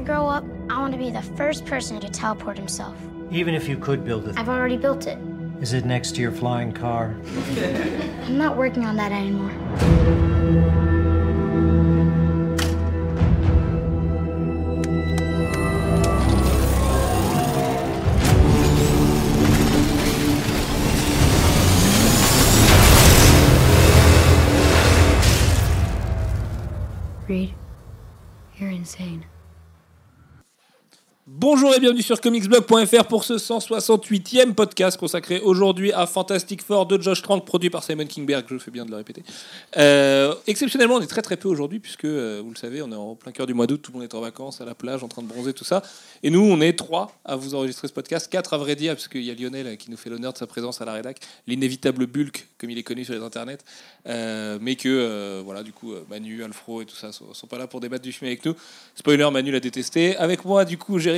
I grow up, I want to be the first person to teleport himself. Even if you could build it, I've already built it. is it next to your flying car? I'm not working on that anymore. Reed, you're insane. Bonjour et bienvenue sur comicsblog.fr pour ce 168e podcast consacré aujourd'hui à Fantastic Four de Josh Trank, produit par Simon Kingberg, je fais bien de le répéter. Euh, exceptionnellement, on est très très peu aujourd'hui, puisque euh, vous le savez, on est en plein cœur du mois d'août, tout le monde est en vacances, à la plage, en train de bronzer, tout ça. Et nous, on est trois à vous enregistrer ce podcast, quatre à vrai dire, puisqu'il y a Lionel euh, qui nous fait l'honneur de sa présence à la rédac, l'inévitable Bulk, comme il est connu sur les internets, mais que, voilà, du coup, Manu, Alfro et tout ça sont, sont pas là pour débattre du film avec nous. Spoiler, Manu l'a détesté. Avec moi, du coup, j'ai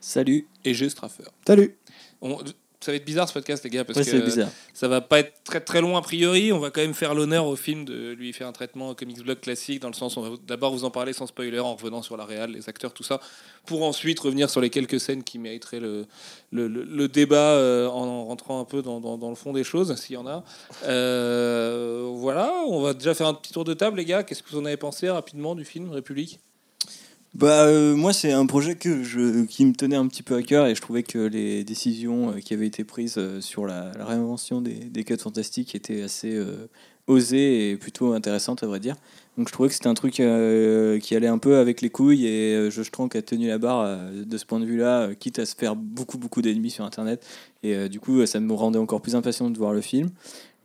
Salut. Et j'ai Straffer. Salut. On- ça va être bizarre ce podcast, les gars, parce Ouais, que bizarre. ça va pas être très très long a priori. On va quand même faire l'honneur au film de lui faire un traitement comics blog classique, dans le sens où on va d'abord vous en parler sans spoiler, en revenant sur la réal, les acteurs, tout ça, pour ensuite revenir sur les quelques scènes qui mériteraient le, le, le- le débat euh, en rentrant un peu dans, dans- dans le fond des choses, s'il y en a. Euh, voilà, on va déjà faire un petit tour de table, les gars. Qu'est-ce que vous en avez pensé rapidement du film République? Bah euh, moi c'est un projet que je qui me tenait un petit peu à cœur et je trouvais que les décisions euh, qui avaient été prises euh, sur la, réinvention des, des quêtes fantastiques étaient assez osées et plutôt intéressantes à vrai dire. Donc je trouvais que c'était un truc qui allait un peu avec les couilles et Josh Trank a tenu la barre de ce point de vue-là, quitte à se faire beaucoup beaucoup d'ennemis sur internet et du coup ça me rendait encore plus impatient de voir le film.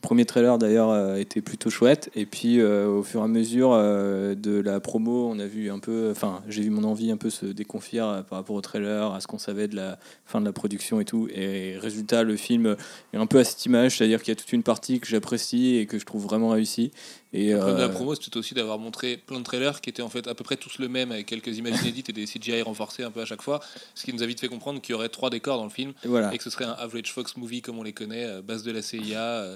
Premier trailer d'ailleurs euh, était plutôt chouette. Et puis euh, au fur et à mesure euh, de la promo on a vu un peu enfin j'ai vu mon envie un peu se déconfier par rapport au trailer à ce qu'on savait de la fin de la production et tout. Et résultat le film est un peu à cette image c'est à dire qu'il y a toute une partie que j'apprécie et que je trouve vraiment réussie et Le problème de la euh, promo, c'était aussi d'avoir montré plein de trailers qui étaient en fait à peu près tous le même, avec quelques images inédites et des CGI renforcés un peu à chaque fois, ce qui nous a vite fait comprendre qu'il y aurait trois décors dans le film et voilà et que ce serait un average Fox movie comme on les connaît, euh, base de la CIA, euh,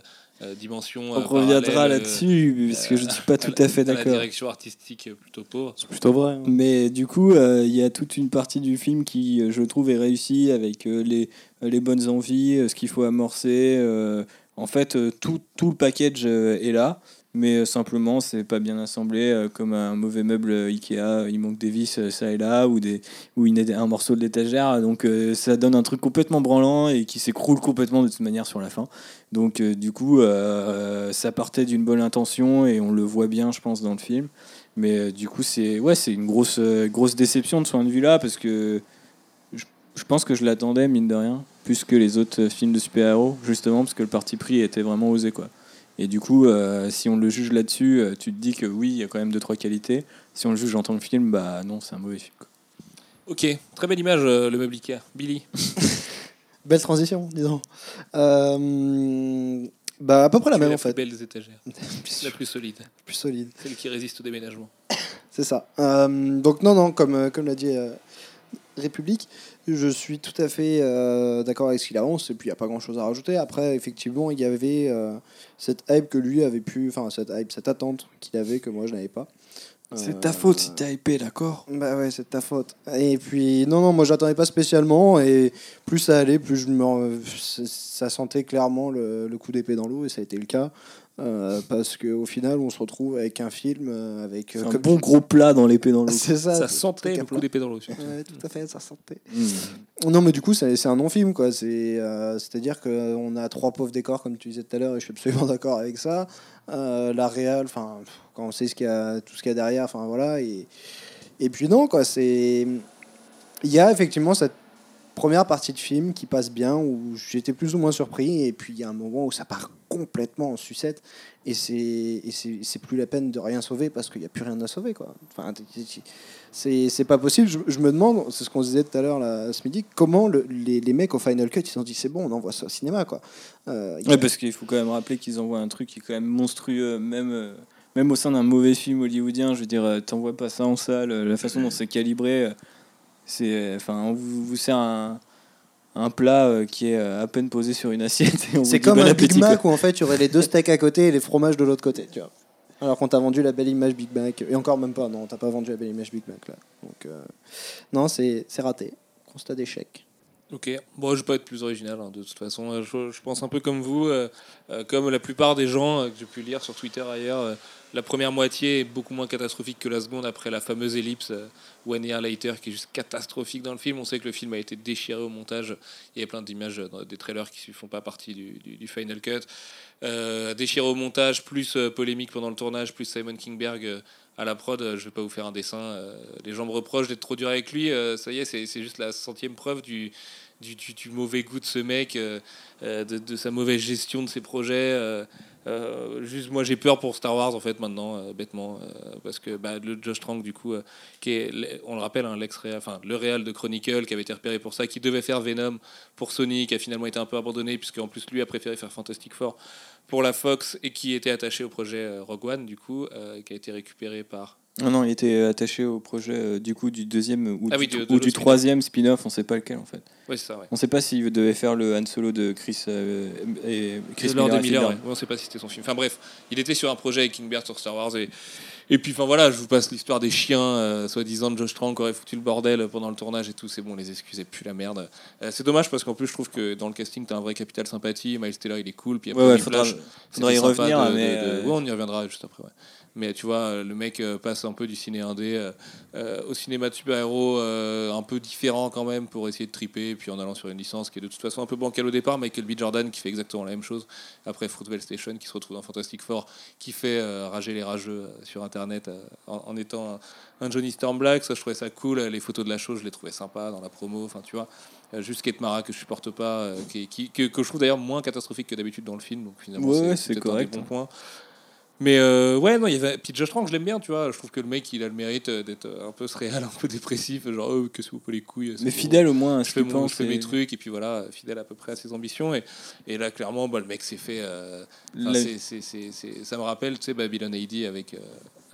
dimension. on euh, reviendra là-dessus parce que je ne suis pas tout la- à fait La d'accord direction artistique plutôt pauvre. C'est plutôt vrai. hein. Mais du coup, euh, il y a toute une partie du film qui, je trouve, est réussie avec euh, les, les bonnes envies, ce qu'il faut amorcer. euh, en fait, tout, tout le package est là, mais euh, simplement, c'est pas bien assemblé euh, comme un mauvais meuble euh, Ikea. Il manque des vis ça et là, ou, des, ou un morceau de l'étagère. Donc, ça donne un truc complètement branlant et qui s'écroule complètement de toute manière sur la fin. Donc, du coup, ça partait d'une bonne intention et on le voit bien, je pense, dans le film. Mais du coup, c'est ouais, c'est une grosse, grosse déception de ce point de vue-là parce que je, je pense que je l'attendais, mine de rien, plus que les autres films de super-héros, justement, parce que le parti pris était vraiment osé. Quoi. Et du coup, euh, si on le juge là-dessus, euh, tu te dis que oui, il y a quand même deux trois qualités. Si on le juge en tant que film, bah non, c'est un mauvais film. quoi. Ok, très belle image, euh, le meuble Ikea. Billy. Belle transition, disons. Euh, bah, à peu près la Tu es même la en plus fait. belle des étagères. La plus solide. Plus solide. Celle qui résiste au déménagement. C'est ça. Euh, donc, non, non, comme, euh, comme l'a dit euh, République, je suis tout à fait euh, d'accord avec ce qu'il avance. Et puis, il n'y a pas grand chose à rajouter. Après, effectivement, il y avait euh, cette hype que lui avait pu. Enfin, cette hype, cette attente qu'il avait que moi je n'avais pas. C'est Euh, ta faute si t'es hypé, d'accord? Bah ouais, c'est ta faute. Et puis, non, non, moi j'attendais pas spécialement. Et plus ça allait, plus je me, ça sentait clairement le, le coup d'épée dans l'eau. Et ça a été le cas. Euh, parce qu'au final, on se retrouve avec un film euh, avec. Euh, un comme bon gros plat dans l'épée dans l'eau. C'est ça. Ça sentait truc à le coup plat. d'épée dans l'eau. Ouais, tout à fait, ça sentait. Mmh. Non, mais du coup, c'est c'est un non-film, quoi. C'est, euh, C'est-à-dire qu'on a trois pauvres décors, comme tu disais tout à l'heure, et je suis absolument d'accord avec ça. Euh, la réal, enfin, pff, quand on sait ce qu'il y a, tout ce qu'il y a derrière, enfin voilà. Et, et puis non, quoi. C'est, il y a effectivement cette première partie de film qui passe bien, où j'étais plus ou moins surpris, et puis il y a un moment où ça part complètement en sucette, et c'est, plus la peine de rien sauver parce qu'il n'y a plus rien à sauver, quoi. Enfin, c'est, pas possible. Je, me demande, c'est ce qu'on disait tout à l'heure ce midi, comment le- les, les mecs au Final Cut ils se sont dit c'est bon, on envoie ça au cinéma, quoi. Euh, parce qu'il faut quand même rappeler qu'ils envoient un truc qui est quand même monstrueux, même, euh, même au sein d'un mauvais film hollywoodien. Je veux dire, euh, t'envoies pas ça en salle, la façon dont c'est calibré, c'est, euh, enfin, on vous, vous sert un, un plat euh, qui est euh, à peine posé sur une assiette. et on vous c'est dit comme bon un appétit, Big Mac quoi. où en fait il y aurait les deux steaks à côté et les fromages de l'autre côté, tu vois. Alors qu'on t'a vendu la belle image Big Mac. Et encore même pas, non, t'as pas vendu la belle image Big Mac là. Donc, euh, non, c'est c'est raté. Constat d'échec. Ok, bon, je vais pas être plus original hein, de toute façon. Je, je pense un peu comme vous, euh, euh, comme la plupart des gens euh, que j'ai pu lire sur Twitter ailleurs. La première moitié est beaucoup moins catastrophique que la seconde après la fameuse ellipse euh, One Year Later qui est juste catastrophique dans le film. On sait que le film a été déchiré au montage. Il y a plein d'images des trailers qui ne font pas partie du, final cut. Euh, déchiré au montage, plus euh, polémique pendant le tournage, plus Simon Kingberg à la prod. je vais pas vous faire un dessin. les gens me reprochent d'être trop dur avec lui. ça y est, c'est juste la centième preuve du, du, mauvais goût de ce mec, euh, euh, de, sa mauvaise gestion de ses projets. euh, juste, moi, j'ai peur pour Star Wars en fait maintenant, bêtement, parce que bah, le Josh Trank du coup, qui est, on le rappelle, hein, l'ex enfin le réal de Chronicle, qui avait été repéré pour ça, qui devait faire Venom pour Sony, qui a finalement été un peu abandonné puisque en plus lui a préféré faire Fantastic Four pour la Fox et qui était attaché au projet Rogue One du coup, qui a été récupéré par Non, non, il était attaché au projet euh, du coup du deuxième ou, Ah du, oui, de- de ou le du spin-off. troisième spin-off, on sait pas lequel en fait. Ouais, c'est ça, ouais. On sait pas s'il devait faire le Han Solo de Chris euh, et Chris de Miller. et Miller, ouais. On sait pas si c'était son film. Enfin bref, il était sur un projet avec Kingbert sur Star Wars et et puis enfin voilà, je vous passe l'histoire des chiens, euh, soi-disant de Josh Trank qui aurait foutu le bordel pendant le tournage et tout. C'est bon, les excuses et plus la merde. Euh, c'est dommage parce qu'en plus je trouve que dans le casting t'as un vrai capital sympathie. Miles Taylor il est cool, puis après Ouais, faudra, c'était faudra y revenir, de- mais. de- euh, ouais, on y reviendra juste après. ouais. Mais tu vois, le mec passe un peu du ciné indé euh, au cinéma de super-héros euh, un peu différent quand même pour essayer de triper, et puis en allant sur une licence qui est de toute façon un peu bancale au départ. Michael B. Jordan qui fait exactement la même chose après Fruitvale Station, qui se retrouve dans Fantastic Four, qui fait euh, rager les rageux sur Internet euh, en, en étant un, un Johnny Storm Black. Ça, je trouvais ça cool. Les photos de la chose, je les trouvais sympa dans la promo. Enfin, tu vois, Euh, juste Kate Mara que je supporte pas, euh, qui, qui- que, que je trouve d'ailleurs moins catastrophique que d'habitude dans le film. Donc finalement, Ouais, c'est- peut-être un correct. des bons points. Mais euh, ouais, non, il y avait. Puis Josh Trank, je l'aime bien, tu vois. Je trouve que le mec, il a le mérite d'être un peu surréal, un peu dépressif, genre, oh, que c'est vous les couilles. Mais bon. fidèle au moins Je ce fais, mon- je fais mes trucs, et puis voilà, fidèle à peu près à ses ambitions. Et, et là, clairement, bah, le mec s'est fait. euh, ça me rappelle, tu sais, Babylon AD avec, euh,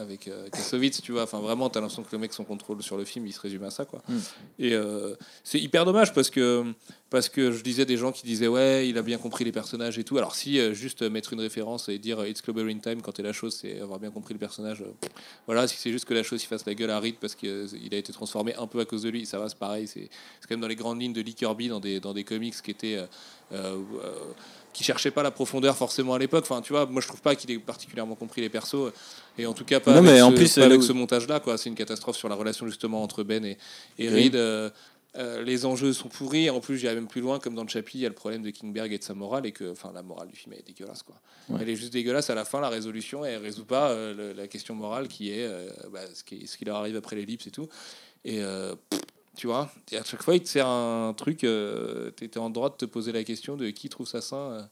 avec euh, Kassovitz, tu vois. Enfin, vraiment, t'as l'impression que le mec, son contrôle sur le film, il se résume à ça, quoi. Mm. Et euh, c'est hyper dommage parce que, parce que je disais des gens qui disaient, ouais, il a bien compris les personnages et tout. Alors, si euh, juste mettre une référence et dire euh, It's Clobbering Time quand t'es la chose, c'est avoir bien compris le personnage. euh, voilà, si c'est juste que la chose il fasse la gueule à Reed parce qu'il a été transformé un peu à cause de lui, ça va, c'est pareil. C'est c'est quand même dans les grandes lignes de Lee Kirby, dans des, dans des comics qui étaient. euh, euh, euh, qui cherchaient pas la profondeur forcément à l'époque. Enfin, tu vois, moi je trouve pas qu'il ait particulièrement compris les persos. Et en tout cas, pas Non, avec mais ce, en plus, pas là avec où- ce montage-là. quoi. C'est une catastrophe sur la relation justement entre Ben et, et Oui. Reed. euh, euh, les enjeux sont pourris. En plus, j'irais même plus loin, comme dans le chapitre, il y a le problème de Kingberg et de sa morale, et que, enfin, la morale du film est dégueulasse, quoi. Ouais. Elle est juste dégueulasse. À la fin, la résolution, elle résout pas euh, le- la question morale qui est euh, bah, ce, qui, ce qui leur arrive après l'ellipse et tout. Et euh, pff, tu vois, à chaque fois, il te sert un truc. Euh, tu étais en droit de te poser la question de qui trouve ça sain.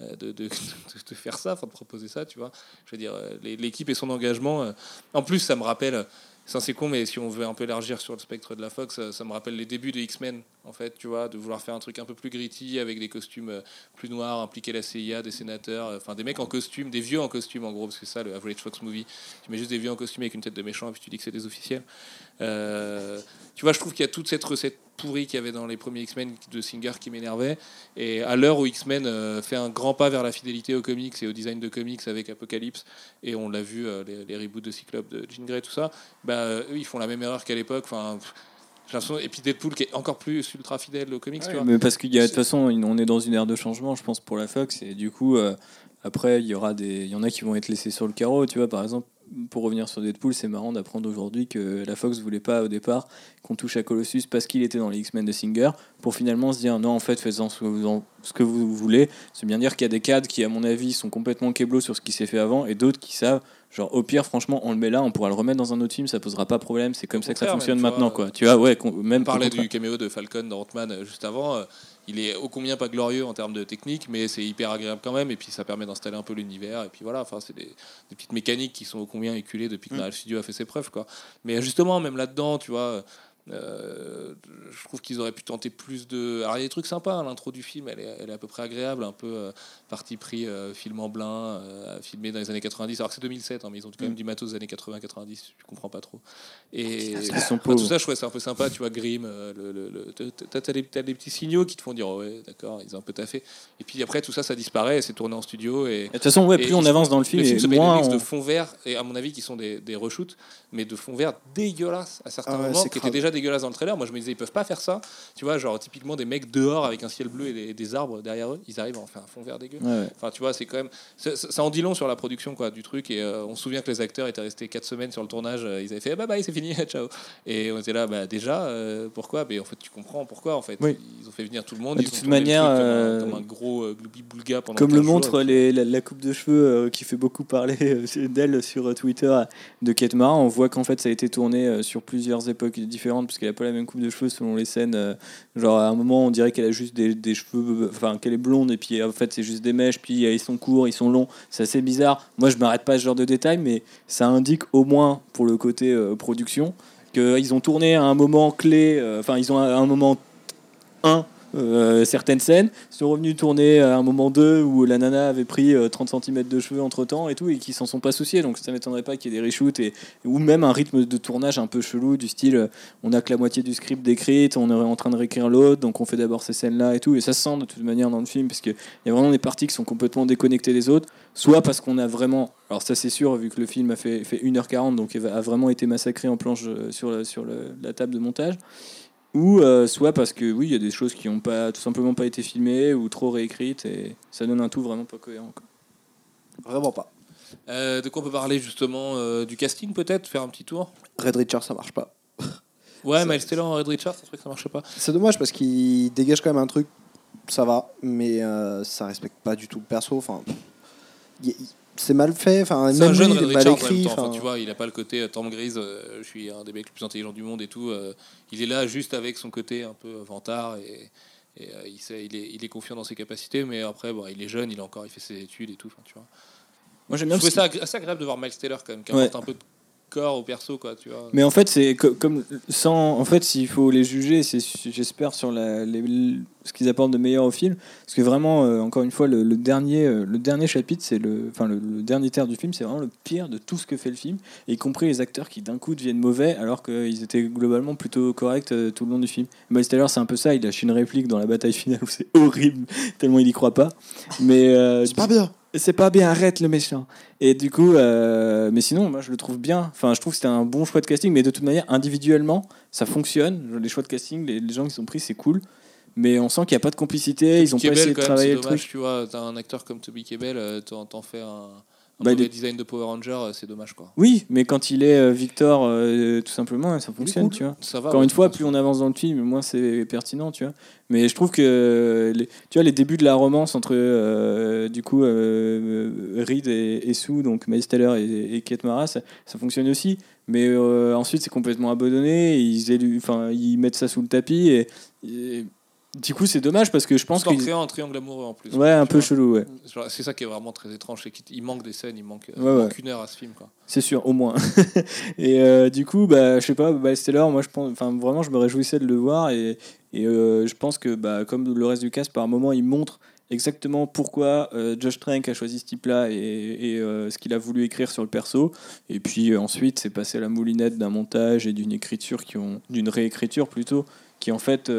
euh, de, de, de- faire ça, de proposer ça, tu vois. Je veux dire, euh, l'équipe et son engagement. euh, En plus, ça me rappelle, ça c'est con, mais si on veut un peu élargir sur le spectre de la Fox, ça, ça me rappelle les débuts de X-Men, en fait, tu vois, de vouloir faire un truc un peu plus gritty avec des costumes euh, plus noirs, impliquer la CIA, des sénateurs, euh, enfin des mecs en costume, des vieux en costume en gros, parce que ça le Average Fox Movie. Tu mets juste des vieux en costume avec une tête de méchant et puis tu dis que c'est des officiels. Euh, tu vois, je trouve qu'il y a toute cette recette pourrie qu'il y avait dans les premiers X-Men de Singer qui m'énervait. Et à l'heure où X-Men euh, fait un grand pas vers la fidélité aux comics et au design de comics avec Apocalypse, et on l'a vu, euh, les, les reboots de Cyclope, de Jean Grey, tout ça, bah, eux, ils font la même erreur qu'à l'époque. Enfin, et puis Deadpool qui est encore plus ultra fidèle aux comics, tu Ouais, vois. mais parce qu'il y a de toute façon, on est dans une ère de changement, je pense, pour la Fox, et du coup, euh, après, il y aura des, il y en a qui vont être laissés sur le carreau, tu vois, par exemple. Pour revenir sur Deadpool, c'est marrant d'apprendre aujourd'hui que la Fox voulait pas au départ qu'on touche à Colossus parce qu'il était dans les X-Men de Singer, pour finalement se dire non, en fait, faites-en ce que vous, voulez. C'est bien dire qu'il y a des cadres qui, à mon avis, sont complètement keblo sur ce qui s'est fait avant, et d'autres qui savent, genre, au pire, franchement, on le met là, on pourra le remettre dans un autre film, ça posera pas problème, c'est comme ça que ça fonctionne même, maintenant, quoi. Tu vois, ouais, même On parlait du caméo de Falcon dans Ant-Man euh, juste avant. euh, il est ô combien pas glorieux en termes de technique, mais c'est hyper agréable quand même. Et puis ça permet d'installer un peu l'univers. Et puis voilà, enfin, c'est des, des petites mécaniques qui sont ô combien éculées depuis que Mm. Marvel Studio a fait ses preuves. Quoi. Mais justement, même là-dedans, tu vois, Euh, je trouve qu'ils auraient pu tenter plus de. Alors il y a des trucs sympas, hein, l'intro du film, elle est, elle est à peu près agréable, un peu euh, parti pris euh, film en blanc, euh, filmé dans les années 90. Alors que c'est 2007, hein, mais ils ont quand même du matos des années 80-90, je comprends pas trop. Et Ils sont enfin, pauvres. tout ça, je trouvais ça un peu sympa, tu vois, Grimm, le, le- le- t'as- t'as des, t'as des petits signaux qui te font dire, oh ouais, d'accord, ils ont un peu taffé. Et puis après, tout ça, ça disparaît, et c'est tourné en studio. Et, Et De toute façon, ouais, et plus on je- avance dans le film, le film et se moins on- de fond vert, et à mon avis, qui sont des, des reshoots, mais de fond vert dégueulasses à certains Ah ouais, moments, qui étaient déjà dégueulasses dans le trailer. Moi, je me disais, ils peuvent pas faire ça. Tu vois, genre, typiquement des mecs dehors avec un ciel bleu et des, des arbres derrière eux, ils arrivent à en faire un fond vert dégueu. Ouais, ouais. Enfin, tu vois, c'est quand même. Ça, en dit long sur la production quoi, du truc. Et euh, on se souvient que les acteurs étaient restés 4 semaines sur le tournage. euh, ils avaient fait bye bye, c'est fini, ciao. Et on était là, bah déjà, euh, pourquoi? Mais en fait, tu comprends pourquoi. En fait, Oui. ils ont fait venir tout le monde. Bah, de toute manière, comme un- comme, un, gros gloubi-boulga pendant Comme le 15 jours, montre les- la, la coupe de cheveux qui fait beaucoup parler d'elle sur Twitter de Kate Mara, on voit qu'en fait ça a été tourné sur plusieurs époques différentes parce qu'elle a pas la même coupe de cheveux selon les scènes. euh, genre à un moment on dirait qu'elle a juste des, cheveux, enfin qu'elle est blonde et puis en fait c'est juste des mèches, puis euh, ils sont courts, ils sont longs, c'est assez bizarre. Moi je m'arrête pas à ce genre de détails, mais ça indique au moins pour le côté euh, production qu'ils ont tourné à un moment clé, euh, enfin ils ont un moment 1 euh, certaines scènes sont revenus tourner à un moment 2 où la nana avait pris euh, 30 cm de cheveux entre temps et tout et qui s'en sont pas souciés donc ça m'étonnerait pas qu'il y ait des reshoots et ou même un rythme de tournage un peu chelou du style euh, on a que la moitié du script décrite on est en train de réécrire l'autre donc on fait d'abord ces scènes là et tout. Et ça se sent de toute manière dans le film parce qu'il y a vraiment des parties qui sont complètement déconnectées des autres soit parce qu'on a vraiment alors ça c'est sûr vu que le film a fait, fait 1h40 donc a vraiment été massacré en planche euh, sur, sur la table de montage ou euh, soit parce que oui, il y a des choses qui n'ont pas tout simplement pas été filmées ou trop réécrites et ça donne un tout vraiment pas cohérent. quoi. Vraiment pas. Euh, de quoi on peut parler justement euh, du casting peut-être Faire un petit tour? Red Richard, ça marche pas. Ouais, Miles Taylor en Red Richard, c'est vrai que ça marchait pas. C'est dommage parce qu'il dégage quand même un truc, ça va, mais euh, ça respecte pas du tout le perso. Enfin, y- y- c'est mal fait. Enfin, même un jeune lui, il est mal écrit. temps. Enfin, tu vois, il a pas le côté euh, Tom Grise, euh, je suis un des mecs les plus intelligents du monde et tout. euh, il est là juste avec son côté un peu vantard et, et, euh, il, sait, il, est, il est confiant dans ses capacités, mais après, bon, il est jeune, il a encore il fait ses études et tout. Enfin, tu vois. Moi j'aime Je bien trouvais parce ça assez agréable de voir Miles Taylor quand même, qui Ouais. apporte un peu de corps au perso, quoi, tu vois. Mais en fait, c'est co- comme sans. En fait, s'il faut les juger, c'est j'espère sur la, les- ce qu'ils apportent de meilleur au film, parce que vraiment, euh, encore une fois, le, le dernier, euh, le dernier chapitre, c'est le, enfin le, le dernier tiers du film, c'est vraiment le pire de tout ce que fait le film, y compris les acteurs qui d'un coup deviennent mauvais, alors qu'ils étaient globalement plutôt corrects euh, tout le long du film. Miles Taylor, c'est un peu ça. Il lâche une réplique dans la bataille finale où c'est horrible, tellement il y croit pas. Mais euh, c'est pas bien. C'est pas bien, arrête le méchant. Et du coup, euh, mais sinon, moi je le trouve bien. Enfin, je trouve que c'était un bon choix de casting, mais de toute manière, individuellement, ça fonctionne. Les choix de casting, les, les gens qui sont pris, c'est cool. Mais on sent qu'il n'y a pas de complicité, ils ont pas essayé de même, travailler le dommage, truc. tu vois. T'as un acteur comme Toby Kebbell, euh, t'en fais un Bah, il mauvais est- design de Power Ranger, euh, c'est dommage, quoi. Oui, mais quand il est euh, Victor, euh, tout simplement, ça fonctionne, cool. tu vois. Ça va. Encore ouais, une fois, plus on avance dans le film, moins c'est pertinent, tu vois. Mais je trouve que les, tu vois les débuts de la romance entre euh, du coup Reed et, et Sue, donc Miles Taylor et, et Kate Mara, ça, ça fonctionne aussi. Mais ensuite, c'est complètement abandonné. Ils, élu- enfin, ils mettent ça sous le tapis et, et du coup, c'est dommage parce que je pense créant un triangle amoureux en plus. ouais, un peu vois. chelou, ouais. C'est ça qui est vraiment très étrange, c'est qu'il manque des scènes, il manque, euh, Ouais, il ouais. manque une heure à ce film. Quoi. C'est sûr, au moins. et euh, du coup, bah, je sais pas, Miles Taylor, moi, je pense, enfin, vraiment, je me réjouissais de le voir et, et euh, je pense que, bah, comme le reste du cast, par moment, il montre exactement pourquoi Josh Trank a choisi ce type-là et, et, ce qu'il a voulu écrire sur le perso. Et puis ensuite, c'est passé à la moulinette d'un montage et d'une écriture qui ont, d'une réécriture plutôt, qui en fait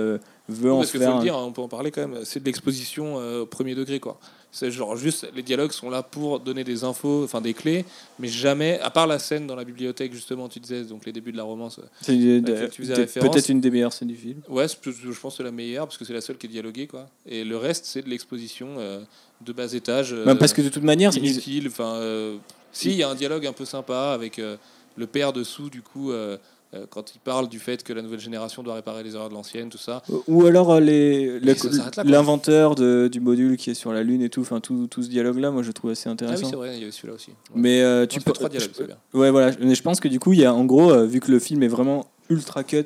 euh, veut en Parce faire. faut le un- dire, hein, on peut en parler quand même, c'est de l'exposition euh, au premier degré. quoi. C'est genre juste, les dialogues sont là pour donner des infos, enfin des clés, mais jamais, à part la scène dans la bibliothèque, justement, tu disais, donc les débuts de la romance. euh, c'est référence. peut-être une des meilleures scènes du film. Ouais, je pense que c'est la meilleure, parce que c'est la seule qui est dialoguée. Quoi. Et le reste, c'est de l'exposition euh, de bas étage. euh, Bah, parce que de toute manière, inutile. Enfin, euh, si, il y a un dialogue un peu sympa avec euh, le père de Sue, du coup, euh, euh, quand il parle du fait que la nouvelle génération doit réparer les erreurs de l'ancienne, tout ça. Ou alors euh, les, l'inventeur du module qui est sur la Lune et tout, enfin tout, tout ce dialogue-là, moi je trouve assez Ah oui, intéressant. c'est vrai, il y avait celui-là aussi. Ouais. mais euh, tu peux trois dialogues, je- c'est bien. Ouais, voilà. Mais je pense que du coup, il y a en gros, euh, vu que le film est vraiment ultra cut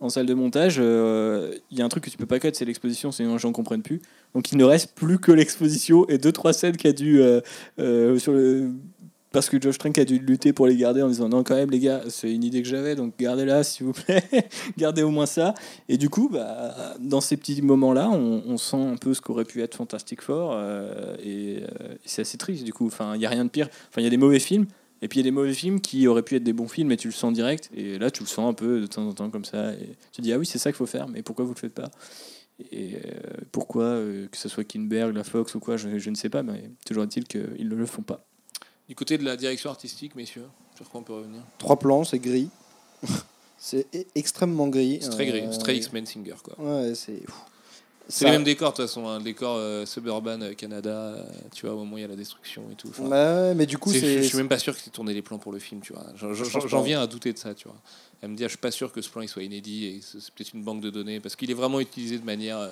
en salle de montage, euh, il y a un truc que tu peux pas cut, c'est l'exposition, sinon les gens comprennent plus. Donc il ne reste plus que l'exposition et deux trois scènes qui a dû euh, euh, sur le parce que Josh Trank a dû lutter pour les garder en disant non quand même les gars c'est une idée que j'avais donc gardez-la s'il vous plaît. Gardez au moins ça. Et du coup bah, dans ces petits moments là on, sent un peu ce qu'aurait pu être Fantastic Four euh, et, euh, c'est assez triste du coup. Enfin il y a rien de pire. Enfin il y a des mauvais films et puis il y a des mauvais films qui auraient pu être des bons films et tu le sens direct et là tu le sens un peu de temps en temps comme ça et tu te dis ah oui c'est ça qu'il faut faire mais pourquoi vous le faites pas? Et euh, pourquoi que ce soit Kinberg la Fox ou quoi je, je ne sais pas mais toujours est-il qu'ils ne le font pas Du côté de la direction artistique, messieurs, sur quoi on peut revenir Trois plans, c'est gris. c'est e- extrêmement gris. C'est très gris, c'est très X-Men Singer, quoi. Ouais, c'est. C'est les mêmes décors, de toute façon, un décor euh, suburban euh, Canada, euh, tu vois, au moment où il y a la destruction et tout. Enfin, Ouais, mais du coup, c'est- je, c'est. suis même pas sûr que tu tourné les plans pour le film, tu vois. J'en- viens à douter de ça, tu vois. À me dire, je suis pas sûr que ce plan il soit inédit et c'est peut-être une banque de données parce qu'il est vraiment utilisé de manière euh,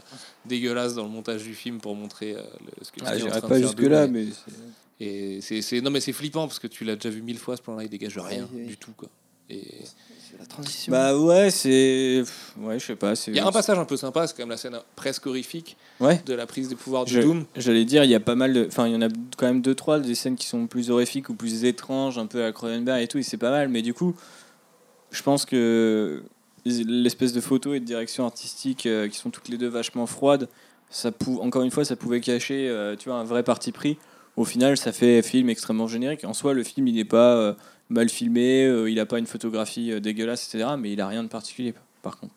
dégueulasse dans le montage du film pour montrer euh, le- ce que ah, en train pas de jusque là mais c'est- Et c'est c'est- non mais c'est flippant parce que tu l'as déjà vu mille fois ce plan-là, il dégage rien Oui, oui. du tout quoi. Et c'est la transition. bah ouais c'est ouais je sais pas c'est il y a un passage un peu sympa, c'est quand même la scène presque horrifique ouais de la prise des pouvoirs de Je- Doom. J'allais dire, il y a pas mal de. Enfin, il y en a quand même deux, trois des scènes qui sont plus horrifiques ou plus étranges, un peu à Cronenberg et tout, et c'est pas mal. Mais du coup, je pense que l'espèce de photo et de direction artistique euh, qui sont toutes les deux vachement froides, ça pou- encore une fois, ça pouvait cacher euh, tu vois, un vrai parti pris. Au final, ça fait film extrêmement générique. En soi, le film, il n'est pas euh, mal filmé, il n'a pas une photographie dégueulasse, etc. Mais il a rien de particulier, par contre.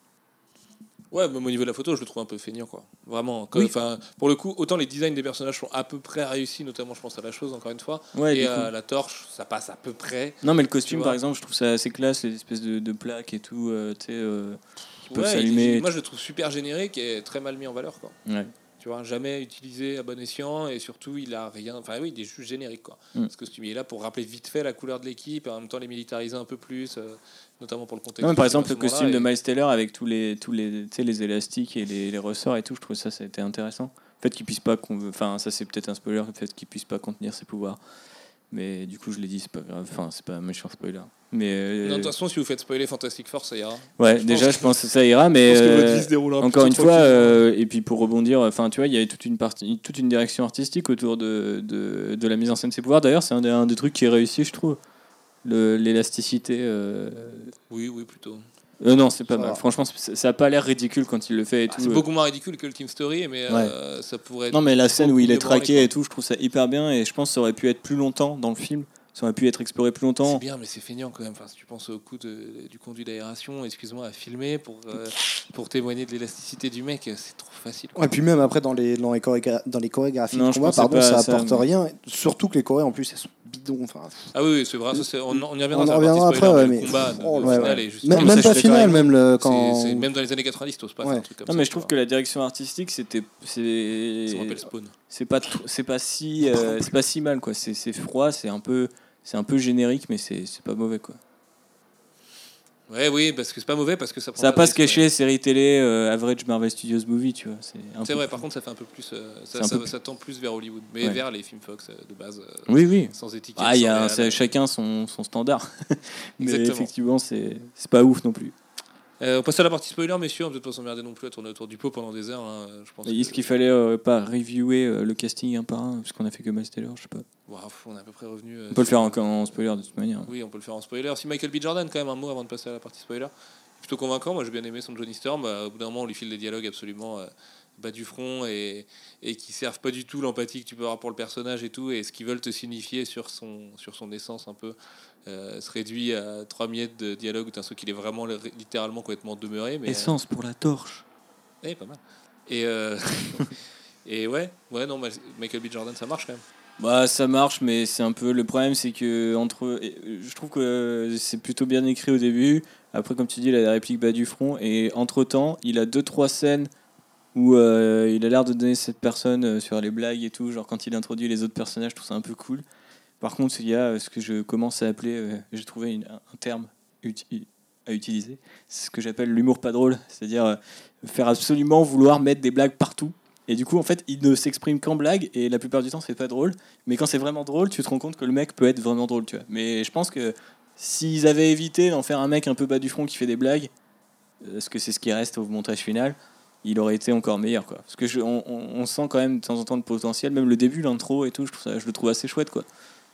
Ouais, même au niveau de la photo, je le trouve un peu feignant, quoi. Vraiment. Comme- Oui. Enfin, pour le coup, autant les designs des personnages sont à peu près réussis, notamment, je pense à la chose, encore une fois. Ouais, et à la torche, ça passe à peu près. Non, mais le costume, par exemple, je trouve ça assez classe, les espèces de, de plaques et tout, euh, tu sais, euh, qui peuvent Ouais, s'allumer. moi, je le trouve super générique et très mal mis en valeur, quoi. Ouais. Tu vois, jamais utilisé à bon escient et surtout, il a rien. Enfin, oui, il est juste générique, quoi. Mm. Ce costume, il est là pour rappeler vite fait la couleur de l'équipe et en même temps les militariser un peu plus, euh, notamment pour le contexte. Non, mais par exemple, le costume de Miles Taylor avec tous les, tous les, tu sais, les élastiques et les, les ressorts et tout, je trouve ça, ça a été intéressant. Le fait qu'il puisse pas. Enfin, ça, c'est peut-être un spoiler, le fait qu'il puisse pas contenir ses pouvoirs. Mais du coup, je l'ai dit, c'est pas grave. Enfin, c'est pas un méchant spoiler. Mais. euh, de toute façon, si vous faites spoiler Fantastic Four, ça ira. ouais, je déjà, pense je pense que ça ira, mais. Je pense que votre euh, Encore une fois, euh, et puis pour rebondir, enfin tu vois, il y avait toute une partie, toute une direction artistique autour de, de, de la mise en scène de ses pouvoirs. D'ailleurs, c'est un des, un des trucs qui est réussi, je trouve. Le- L'élasticité. euh, Oui, oui, plutôt. euh, non, c'est pas mal. Franchement, c'est- ça a pas l'air ridicule quand il le fait et Ah, tout. c'est euh. beaucoup moins ridicule que le Team Story, mais euh, ça pourrait être. Non, mais la scène où il est traqué et tout, je trouve ça hyper bien et je pense que ça aurait pu être plus longtemps dans le film. Ça aurait pu être exploré plus C'est longtemps. bien, mais c'est feignant quand même. Enfin, si tu penses au coup de- du conduit d'aération, excuse-moi, à filmer pour, euh, pour témoigner de l'élasticité du mec, c'est trop facile. quoi. Et puis même après dans les, dans les, chorégra- dans les chorégraphies Non, de combat, pardon, ça apporte mais- rien. Surtout que les chorés en plus elles sont bidons. Enfin, Ah oui, oui, c'est vrai. Ça, c'est- on, on y reviendra. On en reviendra après, ouais, le mais- combat, Oh, ouais, final ouais. est juste- même même ça, pas final, même le, quand. c'est- même dans les années 90, t'oses pas Ouais. faire un truc comme Non, ça. mais je trouve que la direction artistique, c'était. c'est- Ça rappelle Spawn. c'est pas c'est pas si euh, c'est pas si mal quoi c'est c'est froid c'est un peu c'est un peu générique mais c'est c'est pas mauvais quoi Ouais, oui, parce que c'est pas mauvais, parce que ça prend ça va pas se cacher série télé euh, average Marvel Studios movie tu vois c'est vrai, par contre, ça fait un peu plus. euh, ça, ça, peu ça tend plus vers Hollywood, mais Ouais. vers les films Fox euh, de base, oui oui sans étiquette. ah y a chacun son, son standard mais Exactement. effectivement c'est c'est pas ouf non plus Euh, on passe à la partie spoiler, messieurs. On ne peut pas s'emmerder non plus à tourner autour du pot pendant des heures. hein, Je pense. est-ce que- qu'il fallait euh, pas reviewer euh, le casting un par un parce qu'on a fait que Miles Taylor je sais pas on est à peu près revenu. on peut le faire en, en spoiler de toute manière Oui, on peut le faire en spoiler. Si Michael B. Jordan, quand même, un mot avant de passer à la partie spoiler. Plutôt convaincant. Moi, j'ai bien aimé son Johnny Storm. Euh, au bout d'un moment, on lui file des dialogues absolument bas du front et, et qui servent pas du tout l'empathie que tu peux avoir pour le personnage et tout. Et ce qu'ils veulent te signifier sur son, sur son essence, un peu, euh, se réduit à trois miettes de dialogue où tu qu'il est vraiment littéralement complètement demeuré. Mais, essence pour la torche eh, pas mal. Et, euh, et ouais, ouais, non, Michael B. Jordan, ça marche quand même. Bah ça marche mais c'est un peu le problème c'est que entre euh, je trouve que c'est plutôt bien écrit au début après comme tu dis il a la réplique bas du front et entre temps il a deux trois scènes où euh, il a l'air de donner cette personne sur les blagues et tout genre quand il introduit les autres personnages je trouve ça un peu cool par contre il y a euh, ce que je commence à appeler euh, j'ai trouvé un terme à utiliser c'est ce que j'appelle l'humour pas drôle c'est-à-dire euh, faire absolument vouloir mettre des blagues partout et du coup, en fait, il ne s'exprime qu'en blague, et la plupart du temps, c'est pas drôle. Mais quand c'est vraiment drôle, tu te rends compte que le mec peut être vraiment drôle, tu vois. Mais je pense que s'ils avaient évité d'en faire un mec un peu bas du front qui fait des blagues, parce que c'est ce qui reste au montage final, il aurait été encore meilleur, quoi. Parce que je- on, sent quand même de temps en temps le potentiel, même le début, l'intro et tout, je, ça, je le trouve assez chouette, quoi.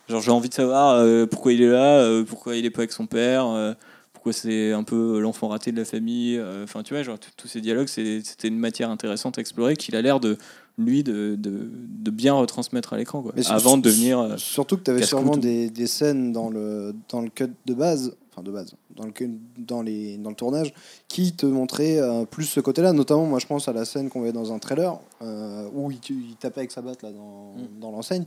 Genre, j'ai envie de savoir euh, pourquoi il est là, euh, pourquoi il est pas avec son père, euh, pourquoi c'est un peu l'enfant raté de la famille. Enfin, tu vois, genre, tous ces dialogues, c'était une matière intéressante à explorer qu'il a l'air de, lui, de, de, de bien retransmettre à l'écran, Avant de devenir. Surtout que tu avais sûrement des, des scènes dans le, dans le cut de base, enfin de base, dans le, dans les, dans le tournage, qui te montraient plus ce côté-là. Notamment, moi je pense à la scène qu'on voyait dans un trailer, où il, il tapait avec sa batte là, dans, Mm. dans l'enseigne.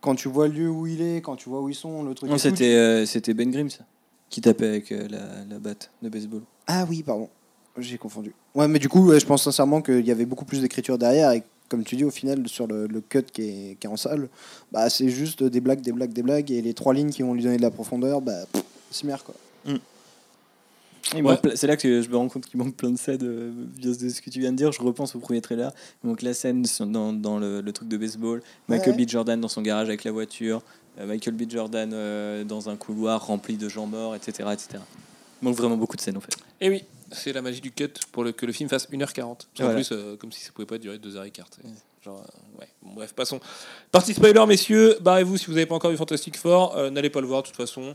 Quand tu vois le lieu où il est, quand tu vois où ils sont, le truc. Non, c'était euh, c'était Ben Grimm, ça, qui tapait avec euh, la, la batte de baseball. Ah oui, pardon. J'ai confondu. Ouais, mais du coup, ouais, je pense sincèrement qu'il y avait beaucoup plus d'écriture derrière et comme tu dis, au final, sur le, le cut qui est, qui est en salle, bah, c'est juste des blagues, des blagues, des blagues et les trois lignes qui vont lui donner de la profondeur, bah, c'est merde quoi. Il C'est là que je me rends compte qu'il manque plein de scènes euh, via ce ce que tu viens de dire. Je repense au premier trailer. Il manque la scène dans, dans le, le truc de baseball. Michael Ouais. B. Jordan dans son garage avec la voiture. euh, Michael B. Jordan euh, dans un couloir rempli de gens morts, etc. etc. Il manque vraiment beaucoup de scènes en fait. Et oui, c'est la magie du cut pour le, que le film fasse 1h40. En Voilà. plus, euh, comme si ça pouvait pas durer 2h15. Genre, euh, ouais. Bon, bref, passons. Partie spoiler, messieurs. Barrez-vous si vous n'avez pas encore vu Fantastic Four. euh, N'allez pas le voir, de toute façon.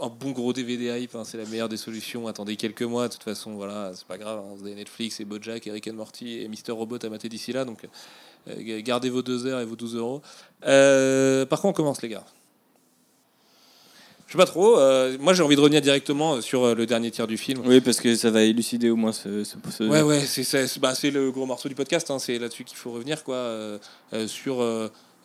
Un bon gros DVD hype, hein, c'est la meilleure des solutions. Attendez quelques mois, de toute façon, voilà, c'est pas grave. hein. Vous avez Netflix et Bojack, et Rick and Morty et Mister Robot à mater d'ici là. Donc, euh, gardez vos 2 heures et vos 12 euros. Euh, par contre, on commence, les gars? Je sais pas trop. euh, moi, j'ai envie de revenir directement sur le dernier tiers du film. Oui, parce que ça va élucider au moins ce. ce, ce- Ouais, ouais, c'est bah, le gros morceau du podcast. hein, c'est là-dessus qu'il faut revenir, quoi. sur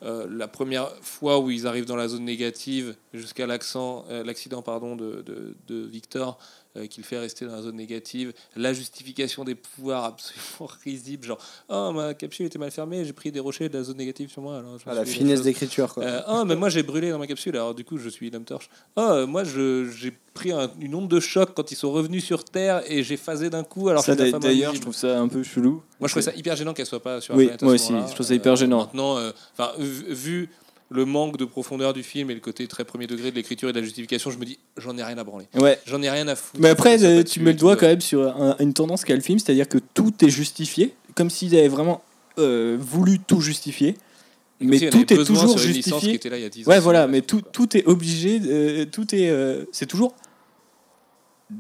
euh, la première fois où ils arrivent dans la zone négative, jusqu'à euh, l'accident, pardon, de Victor, euh, qui le fait rester dans la zone négative. La justification des pouvoirs absolument risible, genre, oh ma capsule était mal fermée, j'ai pris des rochers de la zone négative sur moi. Alors je me Ah, la finesse d'écriture quoi. Euh, ah, mais moi j'ai brûlé dans ma capsule, alors du coup je suis l'homme torche. Euh, moi j'ai pris un- une onde de choc quand ils sont revenus sur Terre et j'ai phasé d'un coup. Alors Ça, d'ailleurs, je trouve ça un peu chelou. Moi, je trouvais ça hyper gênant qu'elle soit pas sur Oui, moi aussi, je trouve ça hyper gênant. Maintenant, euh, enfin, vu, vu le manque de profondeur du film et le côté très premier degré de l'écriture et de la justification, je me dis, j'en ai rien à branler. Ouais. J'en ai rien à foutre. Mais après, euh, tu et le doigt tout, quand euh. même sur un- une tendance qu'a le film, c'est-à-dire que tout est justifié, comme s'ils avaient vraiment euh, voulu tout justifier. Comme Mais si tout est toujours qui justifié. était là il y a 10 ans, Ouais, voilà, mais tout, tout est obligé, euh, tout est. euh, c'est toujours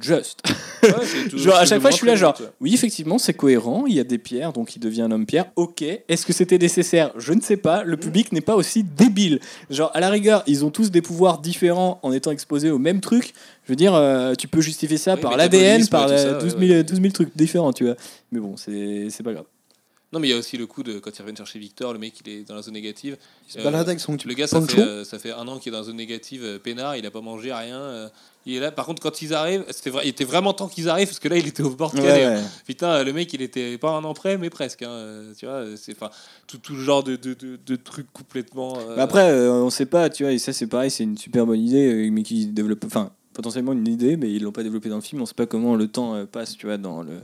just. Ouais, c'est tout- Genre, à chaque fois, je suis là, genre, oui, effectivement, c'est cohérent, il y a des pierres, donc il devient un homme pierre. Ok, est-ce que c'était nécessaire? Je ne sais pas, le public n'est pas aussi débile. Genre, à la rigueur, ils ont tous des pouvoirs différents en étant exposés au même truc. Je veux dire, euh, tu peux justifier ça Oui, par l'ADN, par ça, 12, ouais, 000, ouais. 12 000 trucs différents, tu vois. Mais bon, c'est pas grave. Non, mais il y a aussi le coup de quand ils reviennent chercher Victor, le mec il est dans la zone négative. Il se Euh, balade avec son petit Le gars, ça poncho. fait, euh, ça fait un an qu'il est dans la zone négative, euh, peinard, il a pas mangé, rien. euh, il est là. Par contre, quand ils arrivent, c'était vrai, il était vraiment temps qu'ils arrivent, parce que là, il était au bord de hein. Putain, euh, le mec, il était pas un an près, mais presque. hein, euh, tu vois, c'est enfin tout, tout le genre de, de, de, de trucs complètement. euh, Mais après, euh, on sait pas, tu vois, et ça c'est pareil, c'est une super bonne idée, euh, mais qui développe, enfin, potentiellement une idée, mais ils l'ont pas développé dans le film, on sait pas comment le temps euh, passe, tu vois, dans le.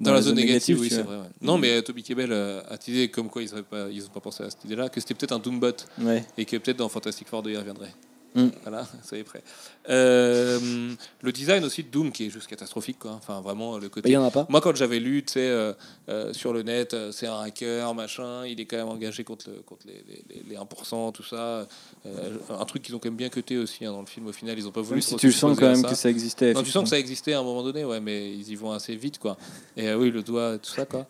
dans, la, zone négative, oui, tu c'est vois. vrai. ouais. Non, mais euh, Toby Kebbell euh, a teasé comme quoi ils n'ont pas, ils ont pas pensé à cette idée-là, que c'était peut-être un Doombot Ouais. et que peut-être dans Fantastic Four 2 il reviendrait. Mm. Voilà, soyez prêts. Euh, le design aussi de Doom qui est juste catastrophique, quoi. Enfin, vraiment, le côté. Il y en a pas. Moi, quand j'avais lu, tu sais, euh, euh, sur le net, euh, c'est un hacker, machin, il est quand même engagé contre, le, contre les, les, les 1%, tout ça. Un truc qu'ils ont quand même bien cuté aussi hein, dans le film. Au final, ils ont pas voulu. Même si tu sens quand même ça. que ça existait. Non, tu sens que ça existait à un moment donné, ouais, mais ils y vont assez vite, quoi. Et oui, le doigt, tout ça, quoi.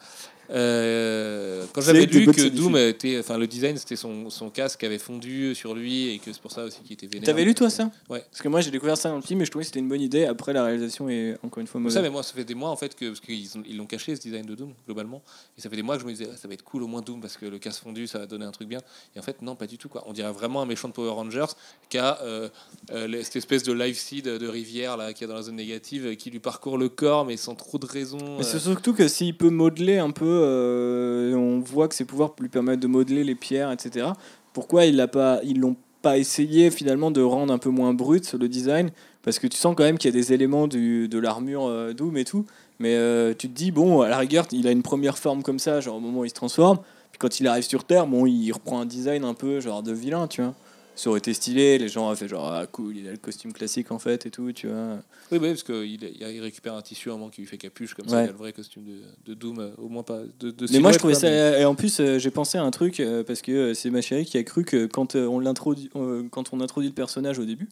Euh, quand j'avais lu que. Doom était, enfin le design c'était son, son casque qui avait fondu sur lui et que c'est pour ça aussi qu'il était vénère. T'avais lu toi ça? Ouais. Parce que moi j'ai découvert ça dans le film et je trouvais que c'était une bonne idée. Après la réalisation est encore une fois mauvaise. savez, moi, ça fait des mois en fait que parce qu'ils ils l'ont caché ce design de Doom globalement, et ça fait des mois que je me disais ah, ça va être cool au moins Doom parce que le casque fondu ça va donner un truc bien. Et en fait non, pas du tout quoi. On dirait vraiment un méchant de Power Rangers qui a euh, euh, cette espèce de life seed de rivière là qui est dans la zone négative euh, qui lui parcourt le corps mais sans trop de raison. Mais c'est euh. surtout que s'il peut modeler un peu, euh, on voit que ses pouvoirs lui permettent de modeler les pierres, etc. Pourquoi il pas, ils l'ont pas essayé finalement de rendre un peu moins brut le design? Parce que tu sens quand même qu'il y a des éléments de l'armure euh, Doom et tout. Mais euh, tu te dis bon, à la rigueur, il a une première forme comme ça, genre au moment où il se transforme. Puis quand il arrive sur Terre, bon, il reprend un design un peu genre de vilain, tu vois. Ça aurait été stylé. Les gens auraient fait genre, ah cool, il a le costume classique en fait et tout, tu vois. Oui, bah, parce qu'il il récupère un tissu à un moment qui lui fait capuche, comme ça, il a le vrai costume de, de Doom, euh, au moins pas de, de Mais moi, je trouvais ça. mais- Et en plus, euh, j'ai pensé à un truc euh, parce que c'est ma chérie qui a cru que quand on l'introduit, quand on introduit le personnage au début,